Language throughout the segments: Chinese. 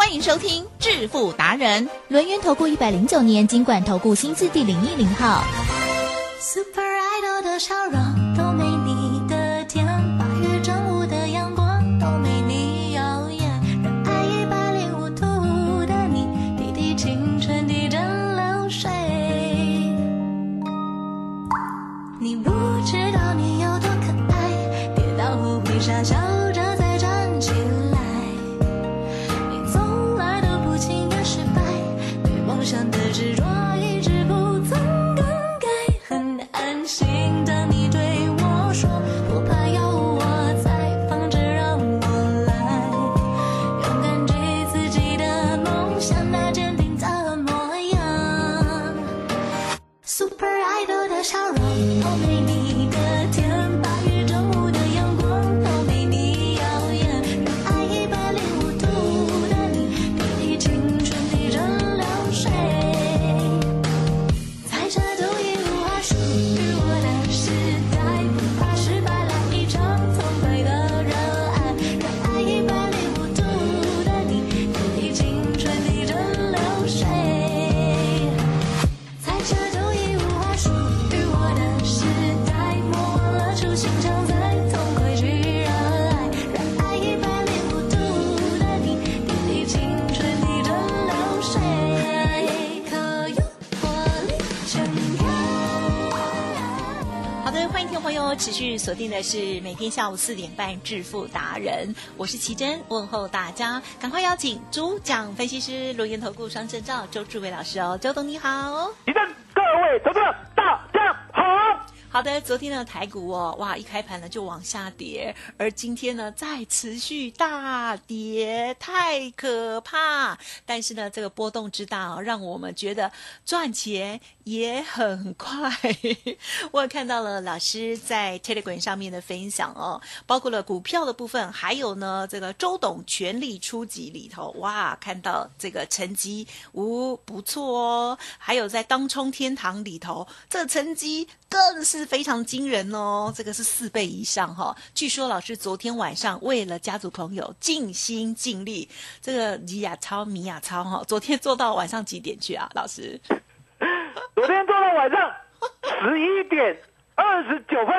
欢迎收听致富达人，轮源投顾一百零九年金管投顾新字第零一零号。Super Idol 的笑容都没你的甜，八月正午的阳光都没你耀眼，让爱一百零五度的你，滴滴青春滴着流水。你不知道你有多可爱，跌倒后会傻笑持续锁定的是每天下午四点半致富达人，我是奇珍，问候大家，赶快邀请主讲分析师罗源投顾双证照周志伟老师哦，周董你好。一阵各位投资者。好的，昨天的台股哦，哇，一开盘呢就往下跌，而今天呢再持续大跌，太可怕。但是呢，这个波动之大哦，让我们觉得赚钱也很快。我也看到了老师在 Telegram 上面的分享哦，包括了股票的部分，还有呢这个周董全力出击里头，哇，看到这个成绩，呜、不错哦。还有在当冲天堂里头，这成绩更是非常惊人哦，这个是四倍以上哈、据说老师昨天晚上为了家族朋友尽心尽力，这个米亚超米亚超哈、昨天做到晚上几点去啊？老师？昨天做到晚上十一点二十九分，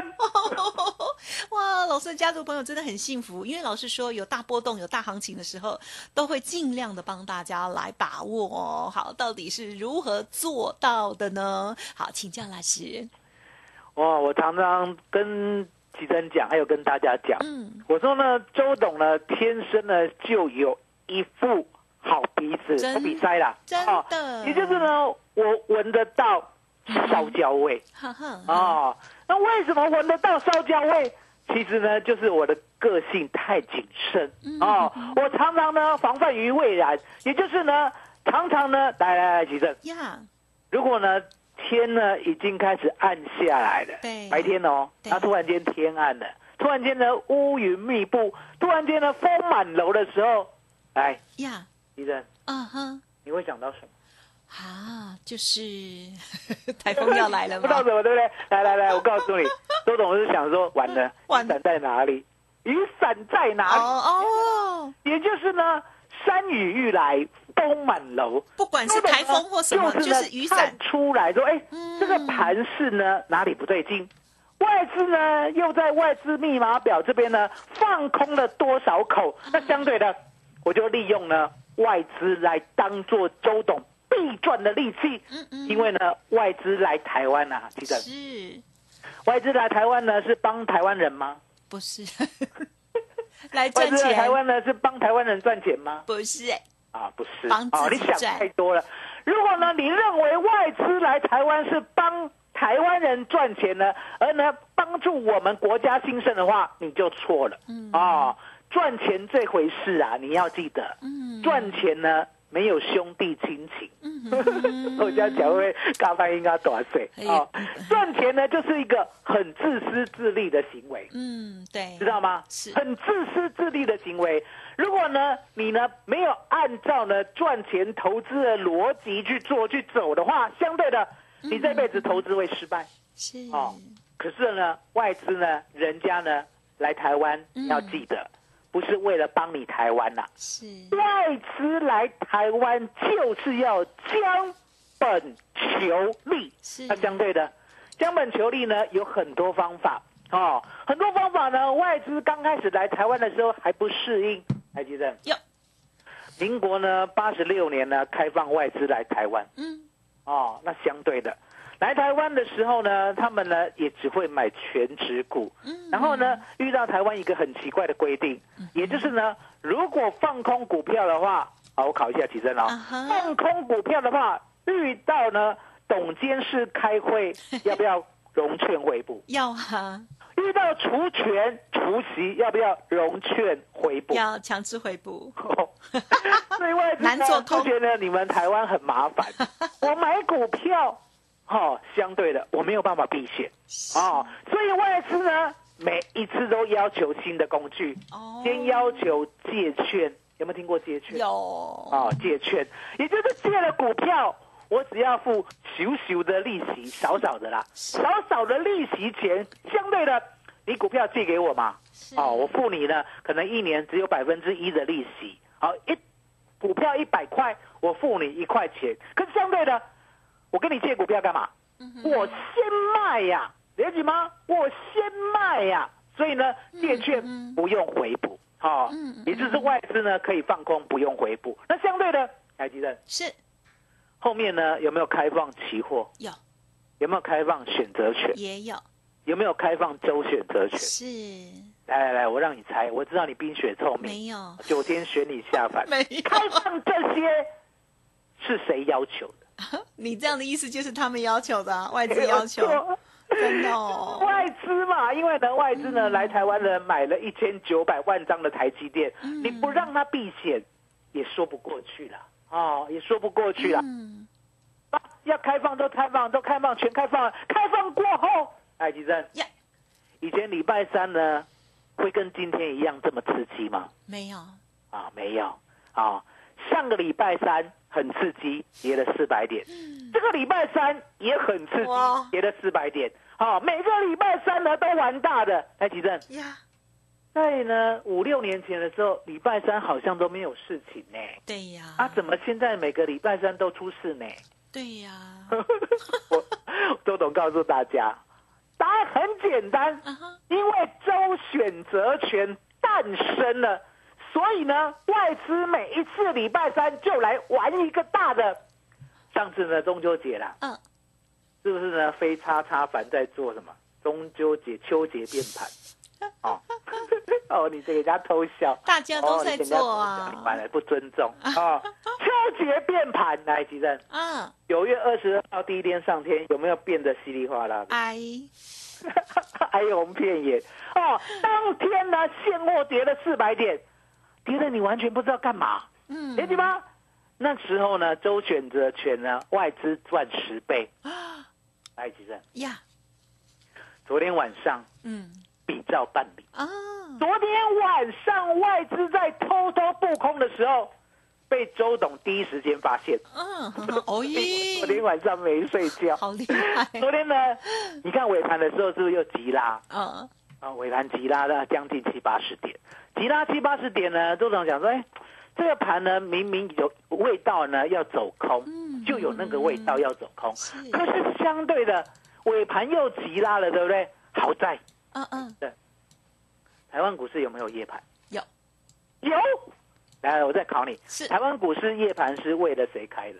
哇，老师的家族朋友真的很幸福，因为老师说有大波动、有大行情的时候，都会尽量的帮大家来把握哦。好，到底是如何做到的呢？好，请教老师。哇！我常常跟吉珍讲，还有跟大家讲，嗯，我说呢，周董呢天生呢就有一副好鼻子，真不比塞啦，真哦也就是呢，我闻得到烧焦味哈哈，哦。那为什么闻得到烧焦味？其实呢，就是我的个性太谨慎嗯哦。我常常呢防范于未然，也就是呢，常常呢，来来来，吉珍，呀，如果呢天呢已经开始暗下来了，对白天哦，对那突然间天暗了，突然间呢乌云密布，突然间呢风满楼的时候，来，呀，医生，啊哈，你会想到什么？啊，就是 台风要来了不知道吗？什么，对不对？来来来，我告诉你，周董是想说，完了，雨伞在哪里？雨伞在哪里？哦哦，也就是呢，山雨欲来风满楼。不管是台风或什么，就是呢就是雨伞。出来说，哎、嗯这个盘势呢哪里不对劲？外资呢又在外资密码表这边呢放空了多少口？那相对的，我就利用呢外资来当做周董必赚的利器。嗯嗯因为呢外资来台湾啊，记得是外资来台湾呢是帮台湾人吗？不是 来外赚资来台钱？湾呢是帮台湾人赚钱吗？不是哎，啊，不是，啊哦，你想太多了。如果呢，你认为外资来台湾是帮台湾人赚钱呢，而呢帮助我们国家兴盛的话，你就错了。嗯哦，赚钱这回事啊，你要记得，嗯，赚钱呢没有兄弟亲情。嗯 我这样讲会不会大半应该短岁哎哦。赚钱呢，就是一个很自私自利的行为。嗯，对，知道吗？是很自私自利的行为。如果呢，你呢没有按照呢赚钱投资的逻辑去做去走的话，相对的，你这辈子投资会失败。是。哦可是呢，外资呢，人家呢来台湾，嗯。要记得，不是为了帮你台湾呐、是，外资来台湾就是要将本求利。是。那相对的，将本求利呢有很多方法。哦，很多方法呢。外资刚开始来台湾的时候还不适应，还记得？有，民国呢八十六年呢开放外资来台湾。嗯，哦，那相对的。来台湾的时候呢，他们呢也只会买全值股，嗯。然后呢遇到台湾一个很奇怪的规定，也就是呢，如果放空股票的话，啊，我考一下奇珍啊啊，放空股票的话，遇到呢董监事开会，要不要融券回补？要啊，遇到除权除息，要不要融券回补？要强制回补，所以外资呢难做空就觉得你们台湾很麻烦。我买股票，哦，相对的我没有办法避险。哦，所以外资呢每一次都要求新的工具，哦。先要求借券，有没有听过借券？有。哦，借券，也就是借了股票，我只要付小小的利息，少少的啦，少少的利息钱，相对的，你股票借给我嘛，哦，我付你呢，可能一年只有百分之一的利息，好一股票一百块，我付你一块钱，可是相对的，我跟你借股票干嘛？我先卖呀，了解吗？我先卖呀，所以呢，借券不用回补，好、也就是外资呢可以放空，不用回补。那相对的，台积电。是后面呢有没有开放期货？有。有没有开放选择权？也有。有没有开放周选择权？是。来来来，我让你猜，我知道你冰雪聪明，没有。九天选你下凡。没有。开放这些是谁要求的？你这样的意思就是他们要求的啊、外资要求，真的哦，外资嘛，因为呢，外资呢、来台湾人买了一千九百万张的台积电，嗯。你不让他避险，也说不过去了哦，也说不过去了。嗯，啊要开放都开放，都开放，全开放了。开放过后，哎，吉珍，呀，以前礼拜三呢，会跟今天一样这么刺激吗？没有，啊，没有啊。上个礼拜三很刺激，跌了四百点。这个礼拜三也很刺激，跌了四百点。好、每个礼拜三呢都玩大的。哎，吉正，呀，在呢五六年前的时候，礼拜三好像都没有事情呢。对呀，啊，怎么现在每个礼拜三都出事呢？对呀，我周董告诉大家，答案很简单，因为周选择权诞生了，所以呢，外资每一次礼拜三就来玩一个大的。上次呢，中秋节啦，嗯，是不是呢？非叉叉凡在做什么？中秋节、秋节变盘。哦，哦，你这个人家偷笑，大家都哦在做啊不尊重啊。秋节变盘，来，吉正，嗯，九月二十二号第一天上天，有没有变得稀里哗啦的？哎，哀鸿遍野哦。当天呢，现货跌了四百点，跌的你完全不知道干嘛，嗯，了解吗？那时候呢，周选择权呢，外资赚十倍。啊来，吉正，呀，昨天晚上嗯比照办理。啊，昨天晚上外资在偷偷布空的时候，被周董第一时间发现。嗯，很好哦 昨天，晚上没睡觉。好厉害，昨天呢，你看尾盘的时候是不是又急拉？嗯，啊，尾盘急拉了将近七八十点，急拉七八十点呢，周董讲说，哎，这个盘呢明明有味道呢要走空，嗯。就有那个味道要走空，是。可是相对的尾盘又急拉了，对不对？好在。嗯嗯，台湾股市有没有夜盘？有，有。来，我再考你，是。台湾股市夜盘是为了谁开的？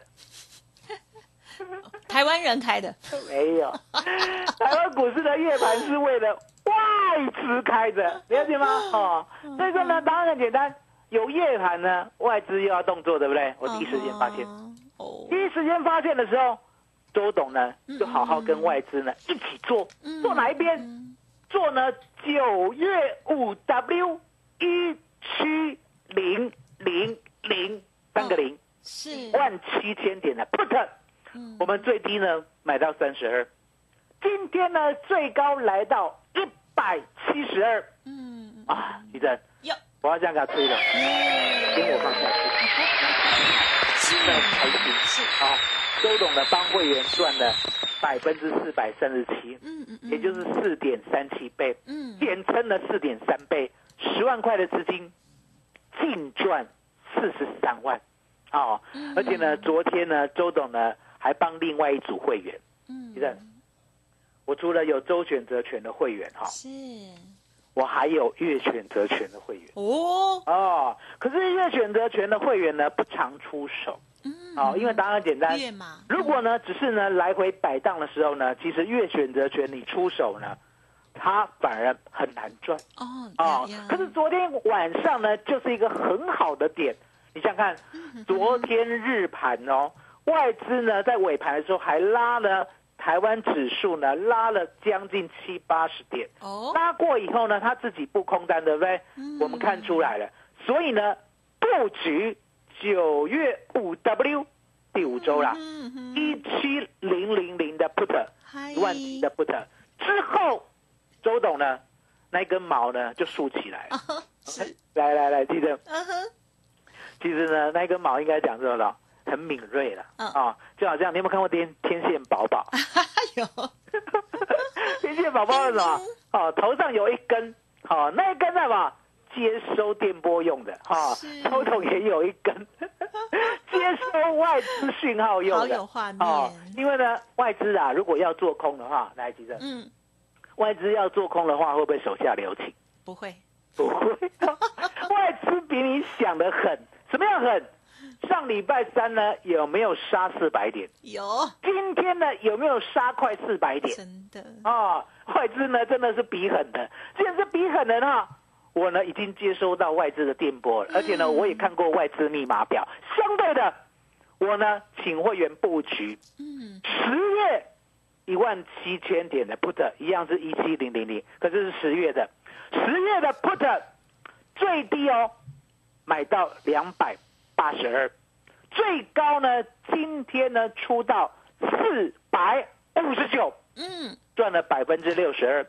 台湾人开的，没有，台湾股市的夜盘是为了外资开的，了解吗？哦，所以说呢，答案很简单，有夜盘呢，外资又要动作，对不对？我第一时间发现，嗯哦，第一时间发现的时候，周董呢就好好跟外资呢一起做，做哪一边？嗯做呢九月五 W 一七零零零三个零，是。万七千点的 put，嗯。我们最低呢买到三十二，今天呢最高来到一百七十二。嗯。啊！地震，哟。我要这样给他吹了，耶听我放下去，是。真的开心。是。啊！周董的帮会员赚了百分之四百三十七，嗯嗯嗯。也就是四点三七倍，嗯。简称了四点三倍，十万块的资金净赚四十三万，哦，嗯。而且呢，昨天呢，周董呢还帮另外一组会员，嗯。你看，我除了有周选择权的会员哈、是。我还有月选择权的会员哦。哦，可是月选择权的会员呢不常出手嗯。哦，因为答案很简单，如果呢，只是呢来回摆荡的时候呢，其实越选择权你出手呢，它反而很难赚。哦啊、呀呀可是昨天晚上呢，就是一个很好的点。你想想看，嗯。昨天日盘哦，外资呢在尾盘的时候还拉了台湾指数呢，拉了将近七八十点。哦。拉过以后呢，他自己不空单，对不对？嗯。我们看出来了，所以呢，布局九月五 W 第五周啦，一七零零零的 put，嗨。一万七的 put 之后，周董呢那根毛呢就竖起来。了。来来来，记得，其实呢那根毛应该讲什么？呢？很敏锐了嗯。啊，就好像你有没有看过天天线宝宝？有。天线宝宝是什么？哦，头上有一根，哦，那一根在嘛？接收电波用的，哈、是。周董也有一根，接收外资讯号用的，好有画面。哦，因为呢，外资啊，如果要做空的话，来，记得，嗯。外资要做空的话，会不会手下留情？不会。不会，外资比你想的狠，什么样狠？上礼拜三呢，有没有杀四百点？有。今天呢，有没有杀快四百点？真的。啊、外资呢真的是比狠的，既然是比狠的呢，我呢已经接收到外资的电波了，而且呢我也看过外资密码表，相对的，我呢请会员布局嗯。十月一万七千点的 put 一样是一七零零零，可是是十月的，十月的 put 最低哦，买到两百八十二，最高呢今天呢出到四百五十九。嗯。赚了百分之六十二，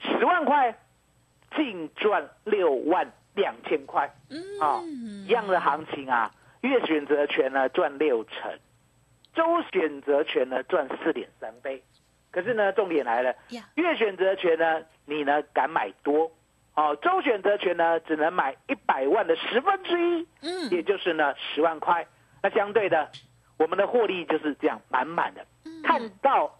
十万块净赚六万两千块。啊、嗯一样的行情啊，月选择权呢赚六成，周选择权呢赚四点三倍。可是呢，重点来了，月选择权呢，你呢敢买多，哦，周选择权呢只能买一百万的十分之一，嗯。也就是呢十万块。那相对的，我们的获利就是这样满满的，看到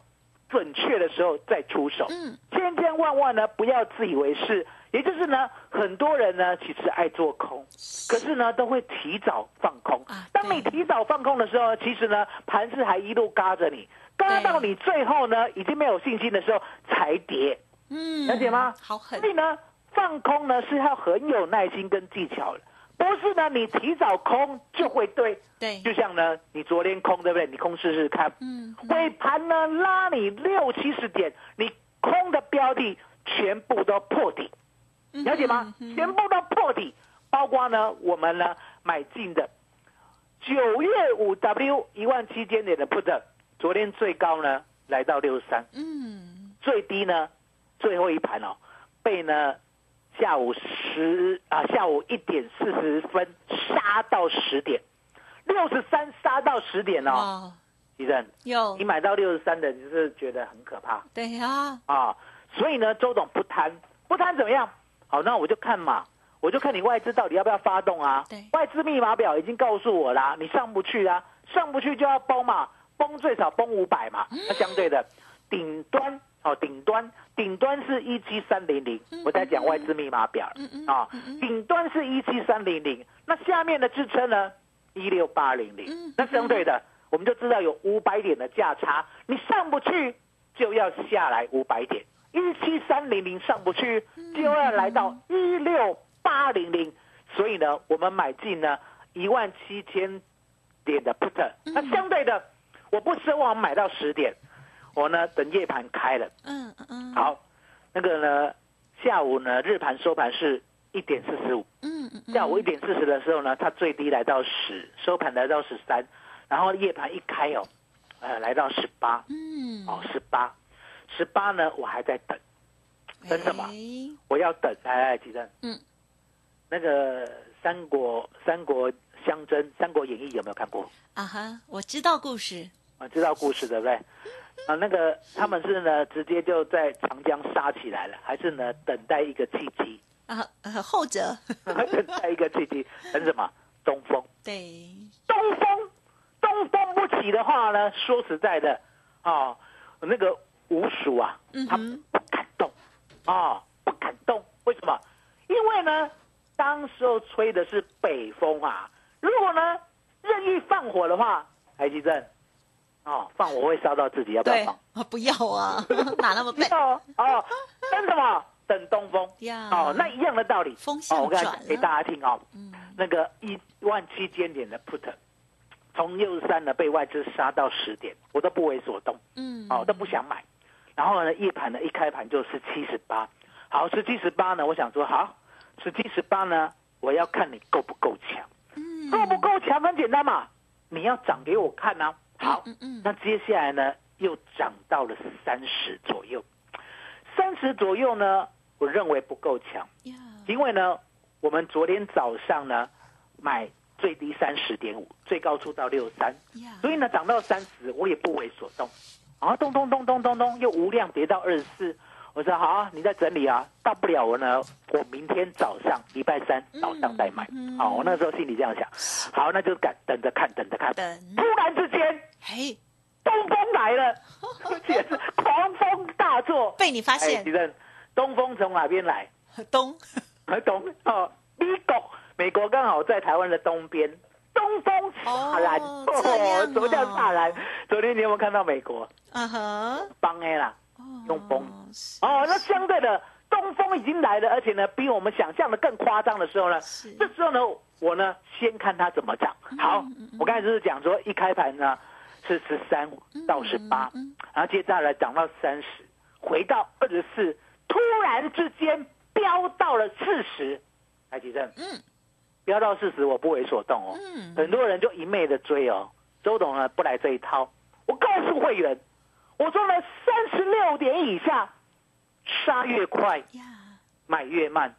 准确的时候再出手。嗯千千万万呢，不要自以为是。也就是呢，很多人呢其实爱做空，可是呢都会提早放空啊。当你提早放空的时候，其实呢盘势还一路嘎着你，嘎到你最后呢已经没有信心的时候才跌。嗯了解吗？好狠所以呢，放空呢是要很有耐心跟技巧的，不是呢你提早空就会对。对。就像呢，你昨天空对不对？你空试试看，嗯尾盘呢拉你六七十点，你空的标的全部都破底，了解吗？嗯全部都破底，包括呢我们呢买进的九月五 W 一万七千点的 put，昨天最高呢来到六十三，嗯。最低呢最后一盘哦被呢下午十啊下午一点四十分杀到十点，六十三杀到十点哦，哇医生。有你买到六十三的，你是觉得很可怕对呀啊。所以呢，周董不贪，不贪怎么样？好，那我就看嘛，我就看你外资到底要不要发动啊对。外资密码表已经告诉我啦，你上不去啊，上不去就要崩嘛，崩最少崩五百嘛。那相对的，顶端哦，顶端顶端是一七三零零，我在讲外资密码表啊顶端是一七三零零，那下面的支撑呢？一六八零零嗯，那相对的。我们就知道有五百点的价差，你上不去就要下来五百点，一七三零零上不去就要来到一六八零零，所以呢，我们买进呢一万七千点的 put，那相对的，我不奢望买到十点，我呢等夜盘开了，嗯嗯好，那个呢下午呢日盘收盘是一点四十五，嗯嗯下午一点四十的时候呢，它最低来到十，收盘来到十三，然后夜盘一开哦，呃，来到十八，嗯，哦，十八，十八呢，我还在等，等什么？哎。我要等，来来，吉正，嗯，那个三国三国相争，《三国演义》有没有看过？啊哈，我知道故事，我，知道故事对不对？啊，那个他们是呢，直接就在长江杀起来了，还是呢等待一个契机？啊，呃，后者，等待一个契机，等什么？东风，对，东风，东风不起的话呢，说实在的，啊，那个吴蜀啊，他嗯哼不敢动，啊，不敢动，为什么？因为呢，当时候吹的是北风啊，如果呢任意放火的话，台积电，哦，放我会烧到自己，要不要，放？啊，不要啊，哪那么笨哦哦，等什么？等东风。呀？哦，那一样的道理。风向哦，我刚给大家听哦，嗯那个一万七千点的 put，从六十三呢被外资杀到十点，我都不为所动，嗯，哦，都不想买。然后呢，夜盘呢一开盘就是七十八，好，十七十八呢，我想说好，十七十八呢，我要看你够不够强，嗯够不够强很简单嘛，你要涨给我看啊。好，嗯嗯那接下来呢又涨到了三十左右，三十左右呢，我认为不够强。因为呢，我们昨天早上呢买最低三十点五，最高出到六三，所以呢涨到三十，我也不为所动。然后咚咚咚咚咚咚，又无量跌到二十四。我说好啊，你在整理啊，大不了我呢，我明天早上礼拜三早上再买。嗯好，我那时候心里这样想。好，那就赶等着看，等着看。等，突然之间，嘿，东风来了，而且是狂风大作。被你发哎，现吉，正，东风从哪边来？东，东哦，美国，美国刚好在台湾的东边，东风萨兰哦 什么叫萨兰？昨天你有没有看到美国啊哈，帮 A 啦？用风。哦哦，那相对的东风已经来了，而且呢，比我们想象的更夸张的时候呢，是。这时候呢，我呢先看它怎么涨。好，我刚才就是讲说，一开盘呢是十三到十八，然后接下来涨到三十，回到二十四，突然之间飙到了四十，台积电，嗯，飙到四十，我不为所动哦，嗯。很多人就一昧的追哦，周董呢不来这一套，我告诉会员，我说了三十六点以下，杀越快，呀，买越慢，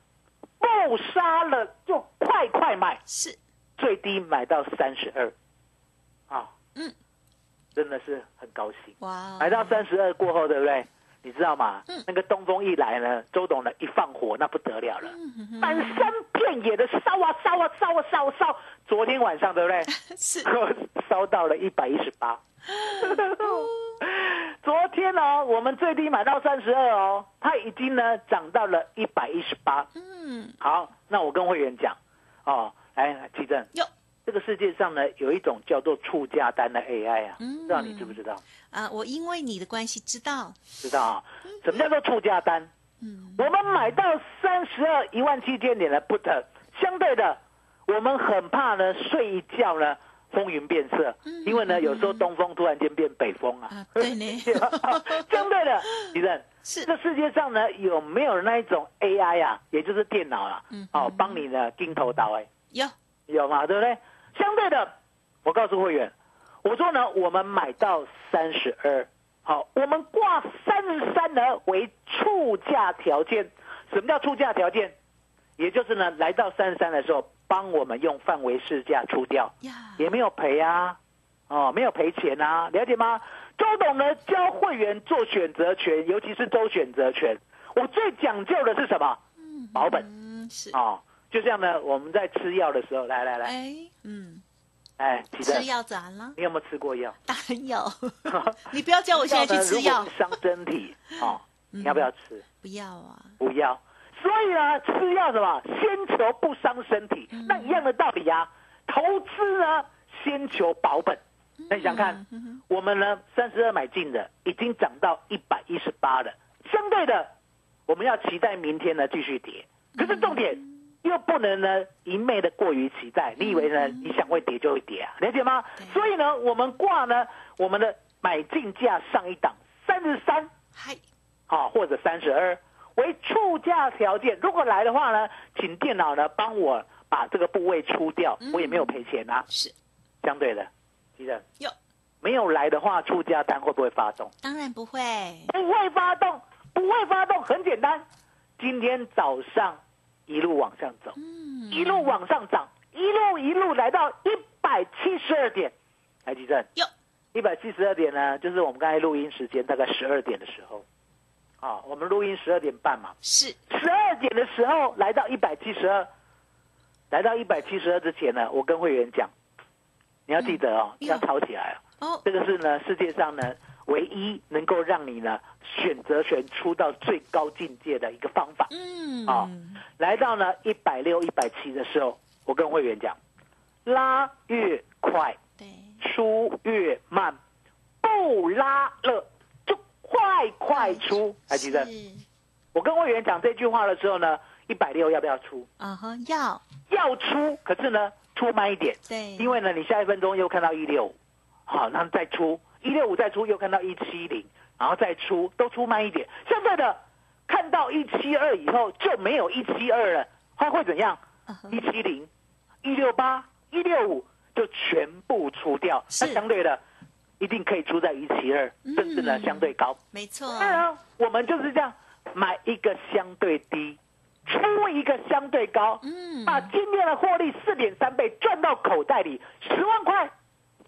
不杀了就快快买，是，最低买到三十二，啊，嗯，真的是很高兴。哇，买到三十二过后，对不对？你知道吗？嗯那个东风一来呢，周董呢一放火，那不得了了，嗯满山遍野的烧啊烧啊烧啊烧啊烧。昨天晚上对不对？是，烧到了一百一十八。昨天呢、我们最低买到三十二哦，它已经呢涨到了一百一十八。嗯，好，那我跟会员讲，哦，来，来奇正，哟，这个世界上呢有一种叫做出价单的 AI 啊，嗯不知道你知不知道？啊，我因为你的关系知道，知道啊？什么叫做出价单？嗯，我们买到三十二一万七千点的 put，相对的，我们很怕呢睡一觉呢风云变色，因为呢有时候东风突然间变北风啊。对呢，相对的，李正，是这世界上呢有没有那一种 AI 啊，也就是电脑啊，嗯哦，帮你呢盯头刀哎，有，有嘛，对不对？相对的，我告诉会员，我说呢，我们买到三十二，好，我们挂三十三呢为出价条件。什么叫出价条件？也就是呢，来到三十三的时候，帮我们用范围市价出掉，也没有赔啊，哦，没有赔钱啊，了解吗？周董呢教会员做选择权，尤其是周选择权，我最讲究的是什么？保本。嗯，是，哦，就像呢，我们在吃药的时候，来来来，哎，嗯，哎，吃，药咋了？你有没有吃过药？当然有，你不要叫我现在去吃药。伤身体哦，你要不要吃？不要啊，不要。所以呢，吃药什么？先求不伤身体，那一样的道理啊。投资呢，先求保本。那你想看，我们呢三十二买进的，已经涨到一百一十八了。相对的，我们要期待明天呢继续跌。可是重点又不能呢一昧的过于期待。你以为呢你想会跌就会跌啊？了解吗？所以呢，我们挂呢我们的买进价上一档三十三。嗨，好、或者三十二为出价条件。如果来的话呢，请电脑呢帮我把把这个部位出掉嗯，我也没有赔钱啊。是相对的，记得有，没有来的话，出价单会不会发动？当然不会，不会发动，不会发动，很简单。今天早上一路往上走，嗯，一路往上涨，一路一路来到一百七十二点。台积电有一百七十二点呢，就是我们刚才录音时间大概十二点的时候，啊，我们录音十二点半嘛，是。十二点的时候来到一百七十二，来到一百七十二之前呢，我跟会员讲，你要记得哦，嗯要。抄起来哦。哦，这个是呢世界上呢唯一能够让你呢选择权出到最高境界的一个方法。嗯，啊来到呢一百六、一百七的时候，我跟会员讲，拉越快对，出越慢，不拉了就快快出。还记得？我跟会员讲这句话的时候呢，一百六要不要出？啊哈，要要出，可是呢出慢一点，对，因为呢你下一分钟又看到一六五，好，然后再出一六五再出又看到一七零，然后再出都出慢一点。现在的，看到一七二以后就没有一七二了，它会怎样？一七零、一六八、一六五就全部出掉，是那相对的一定可以出在一七二，嗯。甚至呢相对高。没错，当然，我们就是这样买一个相对低，出一个相对高，嗯。把今天的获利四点三倍赚到口袋里，十万块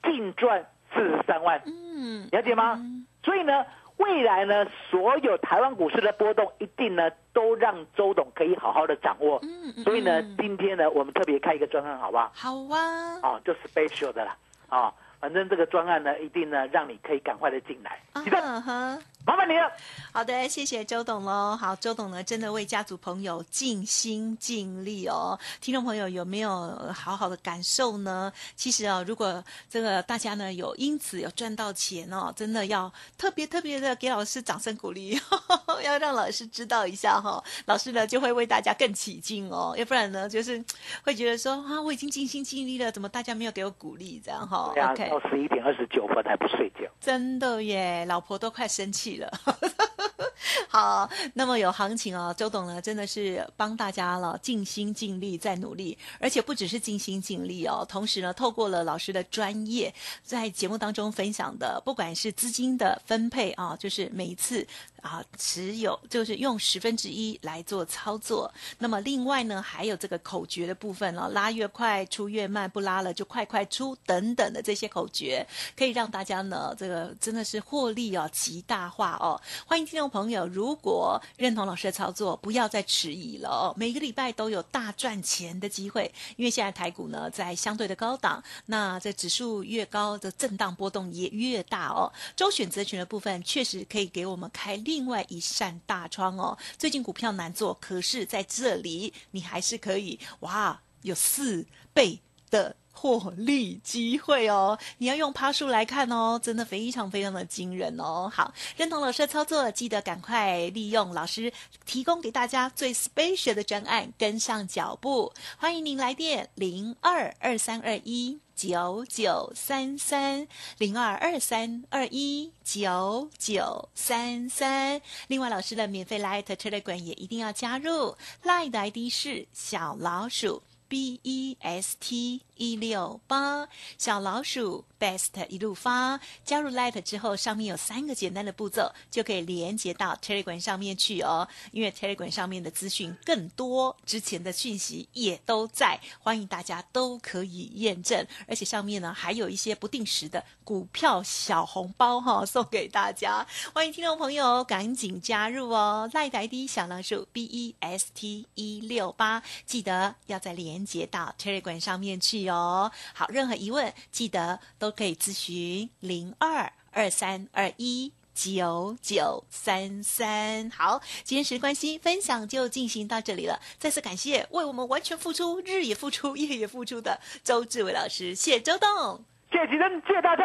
净赚四十三万，嗯，了解吗？所以呢，未来呢，所有台湾股市的波动，一定呢都让周董可以好好的掌握。嗯嗯所以呢嗯，今天呢，我们特别开一个专案，好不好？好啊，哦，就 special 的啦，哦，反正这个专案呢，一定呢让你可以赶快的进来。记得，啊哈。麻烦你了。好的，谢谢周董喽。好，周董呢，真的为家族朋友尽心尽力哦。听众朋友有没有呃好好的感受呢？其实啊，如果这个大家呢有因此有赚到钱哦，真的要特别特别的给老师掌声鼓励，要让老师知道一下哈、老师呢就会为大家更起劲哦。要不然呢，就是会觉得说啊，我已经尽心尽力了，怎么大家没有给我鼓励这样哈、对啊，到十一点二十九分还不睡觉。真的耶，老婆都快生气了。好，那么有行情哦，周董呢真的是帮大家了，尽心尽力在努力，而且不只是尽心尽力哦，同时呢，透过了老师的专业，在节目当中分享的，不管是资金的分配啊，就是每一次啊持有，就是用十分之一来做操作。那么另外呢，还有这个口诀的部分哦，拉越快出越慢，不拉了就快快出等等的这些口诀，可以让大家呢这个真的是获利哦极大化哦。欢迎听众朋友，如果认同老师的操作，不要再迟疑了哦。每个礼拜都有大赚钱的机会，因为现在台股呢在相对的高档，那这指数越高的震荡波动也越大哦。周选择权的部分确实可以给我们开另外一扇大窗哦。最近股票难做，可是在这里你还是可以哇，有四倍的。获利机会哦，你要用趴数来看哦，真的非常非常的惊人哦。好，认同老师的操作，记得赶快利用老师提供给大家最 special 的专案，跟上脚步。欢迎您来电零二二三二一。九九三三零二二三二一九九三三，另外老师的免费 Light Telegram 也一定要加入，Light 的 ID 是小老鼠 B E S T 一六八，小老鼠 Best 一路发。加入 Light 之后，上面有三个简单的步骤，就可以连接到 Telegram 上面去哦。因为 Telegram 上面的资讯更多，之前的讯息也都在，欢迎大家都可以验证。而且上面呢还有一些不定时的股票小红包哈、送给大家。欢迎听众朋友赶紧加入哦！赖台 D 小老鼠 B E S T 一六八，记得要再连接到 Telegram 上面去哦。好，任何疑问记得都都可以咨询零二二三二一。九九三三，好，今天时间关系，分享就进行到这里了。再次感谢为我们完全付出、日也付出、夜也付出的周志伟老师，谢周董。谢谢吉珍，谢谢大家，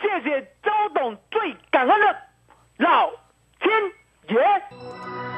谢谢周董，最感恩的老天爷。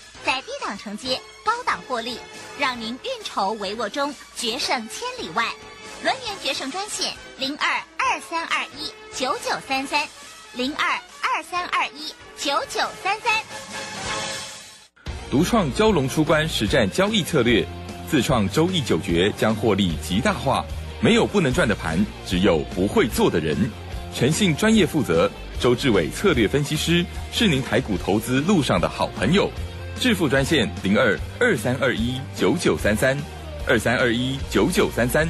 在低档承接，高档获利，让您运筹帷幄中决胜千里外。轮源决胜专线零二二三二一九九三三零二二三二一九九三三。独创蛟龙出关实战交易策略，自创周易九诀将获利极大化。没有不能赚的盘，只有不会做的人。诚信、专业、负责。周志伟策略分析师是您台股投资路上的好朋友。致富专线零二二三二一九九三三二三二一九九三三，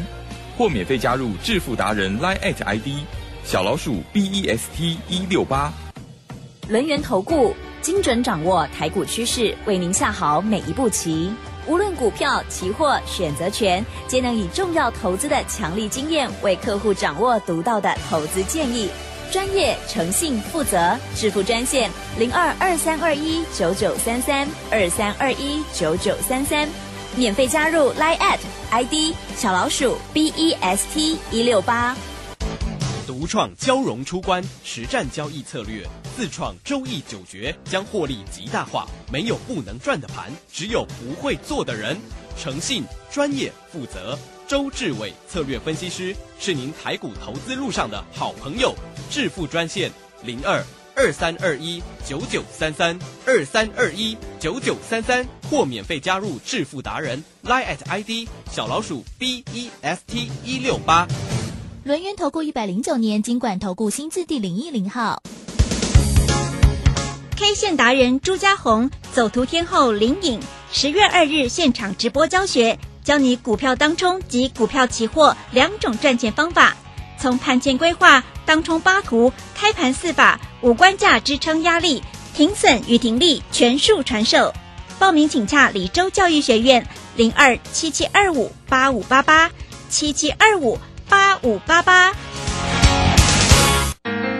或免费加入致富达人 Line at ID 小老鼠 B E S T 一六八。轮源投顾精准掌握台股趋势，为您下好每一步棋。无论股票、期货、选择权，皆能以重要投资的强力经验，为客户掌握独到的投资建议。专业、诚信、负责，致富专线零二二三二一九九三三二三二一九九三三，免费加入 Line at ID 小老鼠 B E S T 一六八。独创交融出关实战交易策略，自创周易九诀将获利极大化。没有不能赚的盘，只有不会做的人。诚信、专业、负责。周志伟策略分析师是您台股投资路上的好朋友。致富专线零二二三二一九九三三二三二一九九三三，或免费加入致富达人 Line at ID 小老鼠 B E S T 一六八。轮源投顾一百零九年金管投顾新字第零一零号。K 线达人朱家红，走图天后林颖，十月二日现场直播教学，教你股票当冲及股票期货两种赚钱方法，从盘前规划、当冲八图、开盘四法、五关价支撑压力、停损与停利全数传授。报名请洽李州教育学院零二七七二五八五八八七七二五八五八八。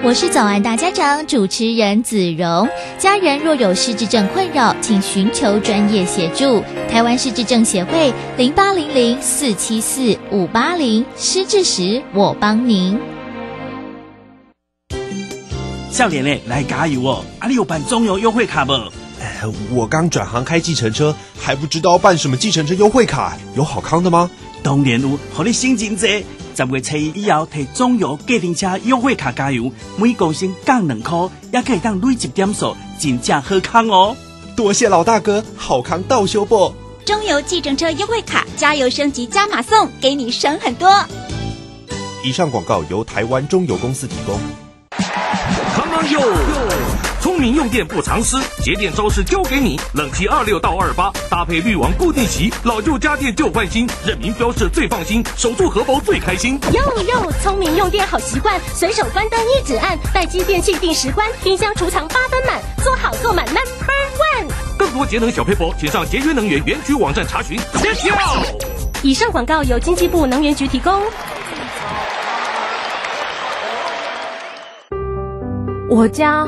我是早安大家长主持人子荣，家人若有失智症困扰，请寻求专业协助。台湾失智症协会零八零零四七四五八零，失智时我帮您。笑脸嘞，来加油哦！啊，你有办中油优惠卡不？哎，我刚转行开计程车，还不知道办什么计程车优惠卡，有好康的吗？当然有，和你心情济。十月初一以后提中油计程车优惠卡加油，每公升降两块，也可以当累积点数，真正好康哦！多谢老大哥，好康到修不？中油计程车优惠卡，加油升级加码送，给你省很多。以上广告由台湾中油公司提供。康康哟，聪明用电不藏私，节电招式交给你。冷气二六到二八，搭配滤网固定洗，老旧家电就换新，认明标示最放心，守住荷包最开心。哟哟，聪明用电好习惯，随手关灯一指按，待机电器定时关，冰箱储藏八分满，做好做满 Number One。更多节能小配博，请上节约能源园区网站查询。以上广告由经济部能源局提供。我家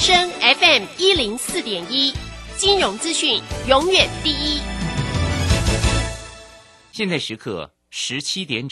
声 FM 一零四点一，金融资讯永远第一。现在时刻十七点。